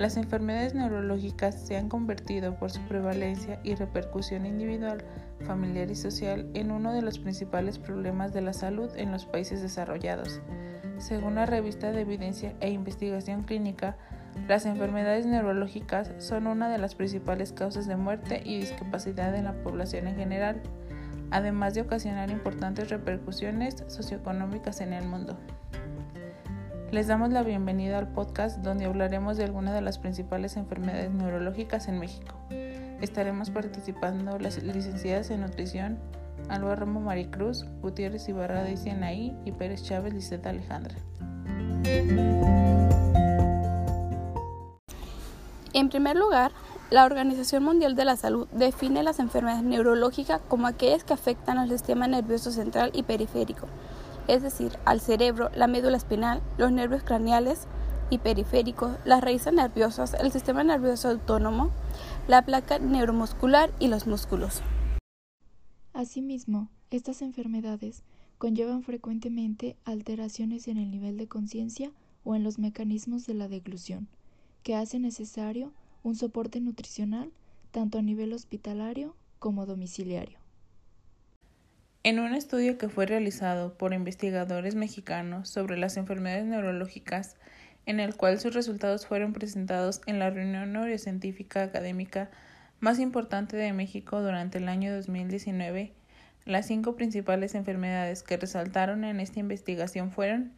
Las enfermedades neurológicas se han convertido por su prevalencia y repercusión individual, familiar y social en uno de los principales problemas de la salud en los países desarrollados. Según la revista de Evidencia e Investigación Clínica, las enfermedades neurológicas son una de las principales causas de muerte y discapacidad en la población en general, además de ocasionar importantes repercusiones socioeconómicas en el mundo. Les damos la bienvenida al podcast donde hablaremos de algunas de las principales enfermedades neurológicas en México. Estaremos participando las licenciadas en nutrición Alba Romo Maricruz, Gutiérrez Ibarra de Sienaí y Pérez Chávez Liseta Alejandra. En primer lugar, la Organización Mundial de la Salud define las enfermedades neurológicas como aquellas que afectan al sistema nervioso central y periférico es decir, al cerebro, la médula espinal, los nervios craneales y periféricos, las raíces nerviosas, el sistema nervioso autónomo, la placa neuromuscular y los músculos. Asimismo, estas enfermedades conllevan frecuentemente alteraciones en el nivel de conciencia o en los mecanismos de la deglución, que hacen necesario un soporte nutricional tanto a nivel hospitalario como domiciliario. En un estudio que fue realizado por investigadores mexicanos sobre las enfermedades neurológicas, en el cual sus resultados fueron presentados en la reunión neurocientífica académica más importante de México durante el año 2019, las cinco principales enfermedades que resaltaron en esta investigación fueron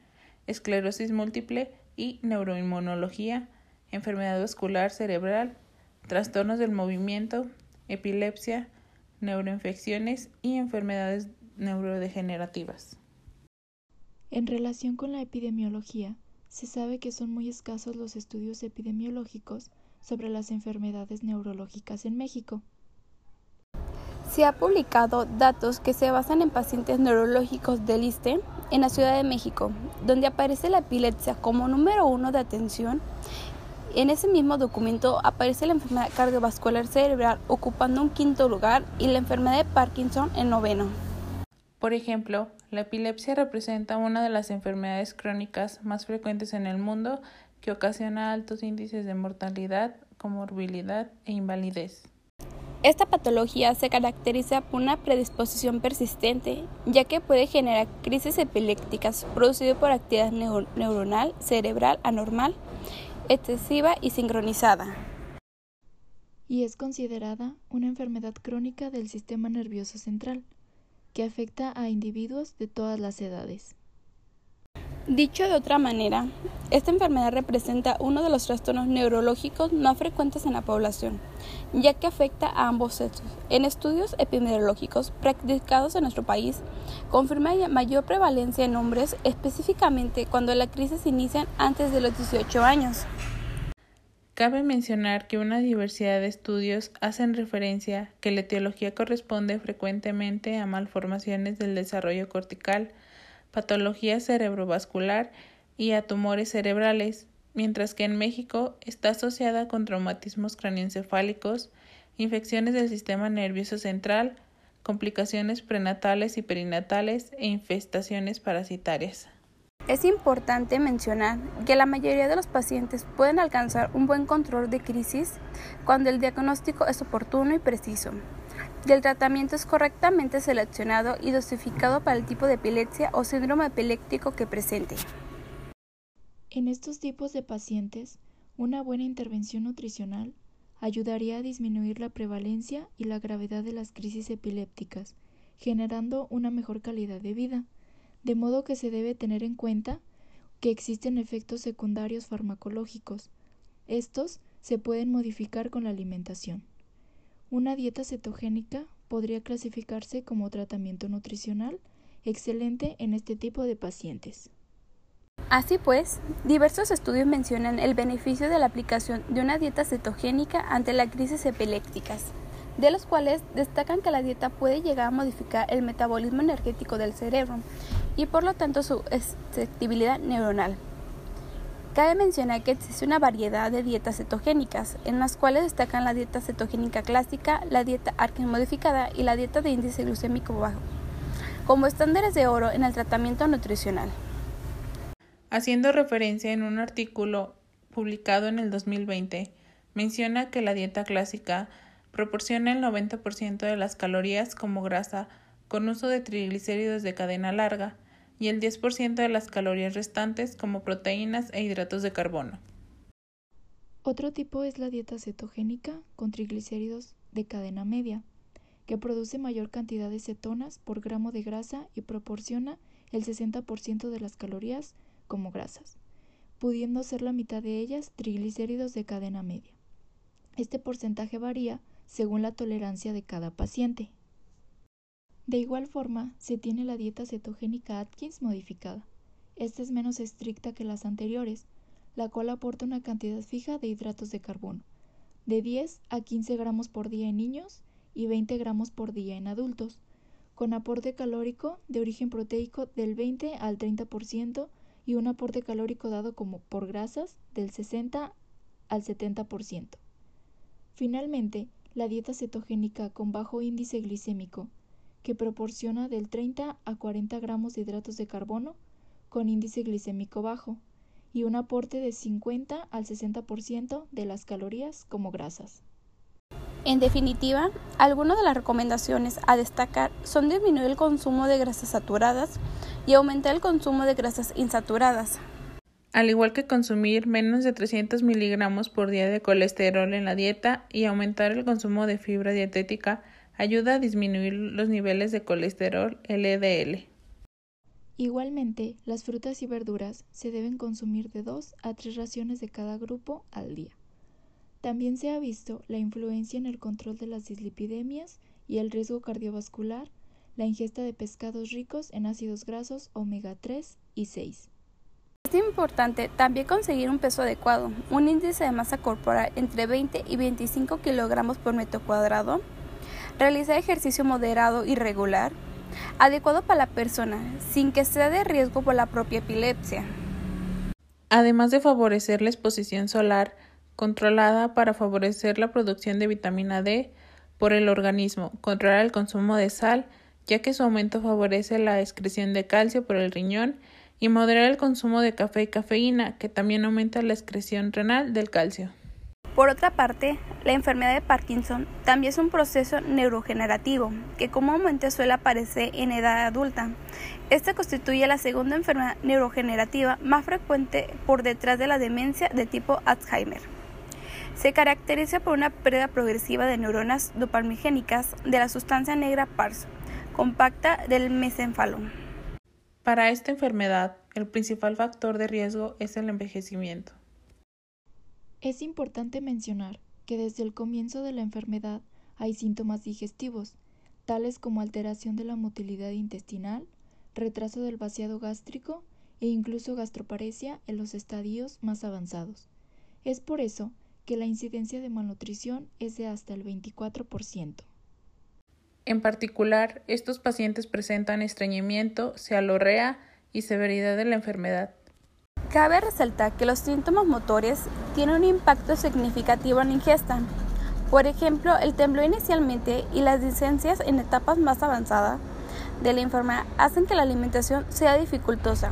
esclerosis múltiple y neuroinmunología, enfermedad vascular cerebral, trastornos del movimiento, epilepsia, neuroinfecciones y enfermedades neurodegenerativas. En relación con la epidemiología, se sabe que son muy escasos los estudios epidemiológicos sobre las enfermedades neurológicas en México. Se ha publicado datos que se basan en pacientes neurológicos del ISTE en la Ciudad de México, donde aparece la epilepsia como número uno de atención en ese mismo documento aparece la enfermedad cardiovascular cerebral ocupando un quinto lugar y la enfermedad de Parkinson en noveno. Por ejemplo, la epilepsia representa una de las enfermedades crónicas más frecuentes en el mundo que ocasiona altos índices de mortalidad, comorbilidad e invalidez. Esta patología se caracteriza por una predisposición persistente, ya que puede generar crisis epilépticas producidas por actividad neuronal cerebral anormal excesiva y sincronizada. Y es considerada una enfermedad crónica del sistema nervioso central, que afecta a individuos de todas las edades. Dicho de otra manera, esta enfermedad representa uno de los trastornos neurológicos más frecuentes en la población, ya que afecta a ambos sexos. En estudios epidemiológicos practicados en nuestro país, confirma mayor prevalencia en hombres, específicamente cuando la crisis inicia antes de los 18 años. Cabe mencionar que una diversidad de estudios hacen referencia que la etiología corresponde frecuentemente a malformaciones del desarrollo cortical, patología cerebrovascular y a tumores cerebrales, mientras que en México está asociada con traumatismos craneoencefálicos, infecciones del sistema nervioso central, complicaciones prenatales y perinatales e infestaciones parasitarias. Es importante mencionar que la mayoría de los pacientes pueden alcanzar un buen control de crisis cuando el diagnóstico es oportuno y preciso y el tratamiento es correctamente seleccionado y dosificado para el tipo de epilepsia o síndrome epiléptico que presente. En estos tipos de pacientes, una buena intervención nutricional ayudaría a disminuir la prevalencia y la gravedad de las crisis epilépticas, generando una mejor calidad de vida, de modo que se debe tener en cuenta que existen efectos secundarios farmacológicos. Estos se pueden modificar con la alimentación. Una dieta cetogénica podría clasificarse como tratamiento nutricional excelente en este tipo de pacientes. Así pues, diversos estudios mencionan el beneficio de la aplicación de una dieta cetogénica ante las crisis epilépticas, de los cuales destacan que la dieta puede llegar a modificar el metabolismo energético del cerebro y por lo tanto su susceptibilidad neuronal. Cabe mencionar que existe una variedad de dietas cetogénicas, en las cuales destacan la dieta cetogénica clásica, la dieta Atkins modificada y la dieta de índice glucémico bajo, como estándares de oro en el tratamiento nutricional. Haciendo referencia en un artículo publicado en el 2020, menciona que la dieta clásica proporciona el 90% de las calorías como grasa con uso de triglicéridos de cadena larga y el 10% de las calorías restantes como proteínas e hidratos de carbono. Otro tipo es la dieta cetogénica con triglicéridos de cadena media, que produce mayor cantidad de cetonas por gramo de grasa y proporciona el 60% de las calorías como grasas, pudiendo ser la mitad de ellas triglicéridos de cadena media. Este porcentaje varía según la tolerancia de cada paciente. De igual forma, se tiene la dieta cetogénica Atkins modificada. Esta es menos estricta que las anteriores, la cual aporta una cantidad fija de hidratos de carbono, de 10 a 15 gramos por día en niños y 20 gramos por día en adultos, con aporte calórico de origen proteico del 20 al 30% y un aporte calórico dado como por grasas del 60 al 70%. Finalmente, la dieta cetogénica con bajo índice glicémico, que proporciona del 30 a 40 gramos de hidratos de carbono con índice glicémico bajo, y un aporte de 50 al 60% de las calorías como grasas. En definitiva, algunas de las recomendaciones a destacar son disminuir el consumo de grasas saturadas y aumentar el consumo de grasas insaturadas. Al igual que consumir menos de 300 miligramos por día de colesterol en la dieta y aumentar el consumo de fibra dietética ayuda a disminuir los niveles de colesterol LDL. Igualmente, las frutas y verduras se deben consumir de 2 a 3 raciones de cada grupo al día. También se ha visto la influencia en el control de las dislipidemias y el riesgo cardiovascular, la ingesta de pescados ricos en ácidos grasos omega 3 y 6. Es importante también conseguir un peso adecuado, un índice de masa corporal entre 20 y 25 kilogramos por metro cuadrado, realizar ejercicio moderado y regular, adecuado para la persona, sin que sea de riesgo por la propia epilepsia. Además de favorecer la exposición solar controlada para favorecer la producción de vitamina D por el organismo, controlar el consumo de sal, ya que su aumento favorece la excreción de calcio por el riñón, y moderar el consumo de café y cafeína, que también aumenta la excreción renal del calcio. Por otra parte, la enfermedad de Parkinson también es un proceso neurogenerativo que comúnmente suele aparecer en edad adulta. Esta constituye la segunda enfermedad neurogenerativa más frecuente por detrás de la demencia de tipo Alzheimer. Se caracteriza por una pérdida progresiva de neuronas dopamigénicas de la sustancia negra PARS, compacta del mesencéfalo. Para esta enfermedad, el principal factor de riesgo es el envejecimiento. Es importante mencionar que desde el comienzo de la enfermedad hay síntomas digestivos, tales como alteración de la motilidad intestinal, retraso del vaciado gástrico e incluso gastroparesia en los estadios más avanzados. Es por eso que la incidencia de malnutrición es de hasta el 24%. En particular, estos pacientes presentan estreñimiento, cealorrea y severidad de la enfermedad. Cabe resaltar que los síntomas motores tienen un impacto significativo en la ingesta. Por ejemplo, el temblor inicialmente y las licencias en etapas más avanzadas de la enfermedad hacen que la alimentación sea dificultosa,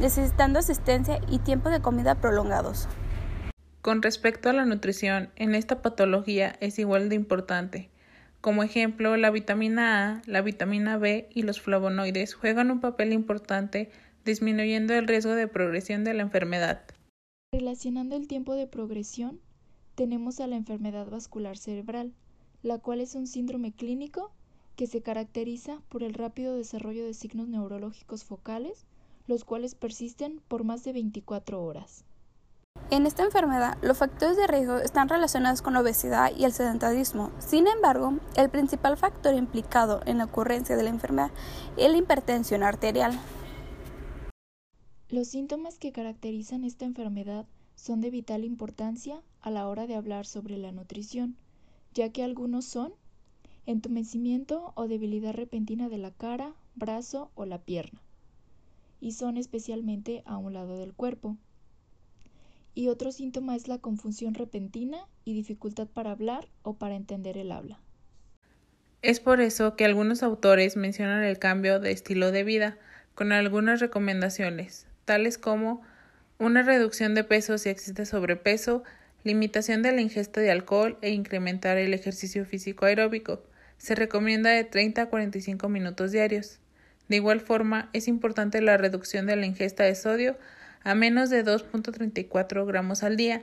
necesitando asistencia y tiempos de comida prolongados. Con respecto a la nutrición, en esta patología es igual de importante. Como ejemplo, la vitamina A, la vitamina B y los flavonoides juegan un papel importante disminuyendo el riesgo de progresión de la enfermedad. Relacionando el tiempo de progresión, tenemos a la enfermedad vascular cerebral, la cual es un síndrome clínico que se caracteriza por el rápido desarrollo de signos neurológicos focales, los cuales persisten por más de 24 horas. En esta enfermedad, los factores de riesgo están relacionados con la obesidad y el sedentarismo. Sin embargo, el principal factor implicado en la ocurrencia de la enfermedad es la hipertensión arterial. Los síntomas que caracterizan esta enfermedad son de vital importancia a la hora de hablar sobre la nutrición, ya que algunos son entumecimiento o debilidad repentina de la cara, brazo o la pierna, y son especialmente a un lado del cuerpo. Y otro síntoma es la confusión repentina y dificultad para hablar o para entender el habla. Es por eso que algunos autores mencionan el cambio de estilo de vida con algunas recomendaciones, tales como una reducción de peso si existe sobrepeso, limitación de la ingesta de alcohol e incrementar el ejercicio físico aeróbico. Se recomienda de 30 a 45 minutos diarios. De igual forma, es importante la reducción de la ingesta de sodio a menos de 2.34 gramos al día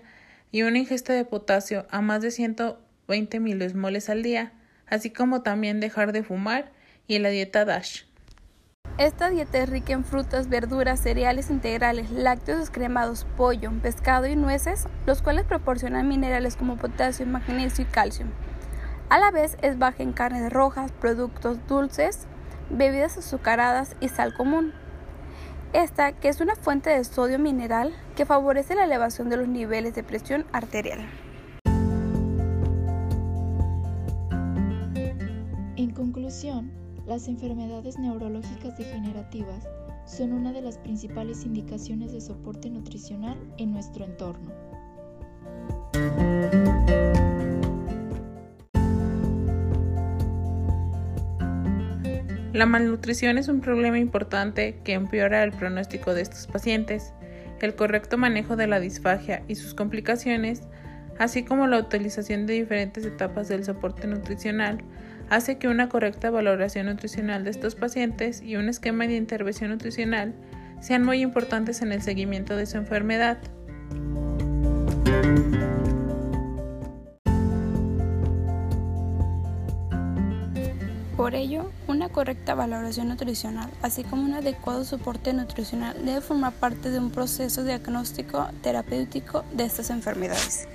y una ingesta de potasio a más de 120 milimoles al día, así como también dejar de fumar y la dieta DASH. Esta dieta es rica en frutas, verduras, cereales integrales, lácteos descremados, pollo, pescado y nueces, los cuales proporcionan minerales como potasio, magnesio y calcio. A la vez es baja en carnes rojas, productos dulces, bebidas azucaradas y sal común. Esta que es una fuente de sodio mineral que favorece la elevación de los niveles de presión arterial. En conclusión, las enfermedades neurológicas degenerativas son una de las principales indicaciones de soporte nutricional en nuestro entorno. La malnutrición es un problema importante que empeora el pronóstico de estos pacientes. El correcto manejo de la disfagia y sus complicaciones, así como la utilización de diferentes etapas del soporte nutricional, hace que una correcta valoración nutricional de estos pacientes y un esquema de intervención nutricional sean muy importantes en el seguimiento de su enfermedad. Por ello, una correcta valoración nutricional, así como un adecuado soporte nutricional, debe formar parte de un proceso diagnóstico terapéutico de estas enfermedades.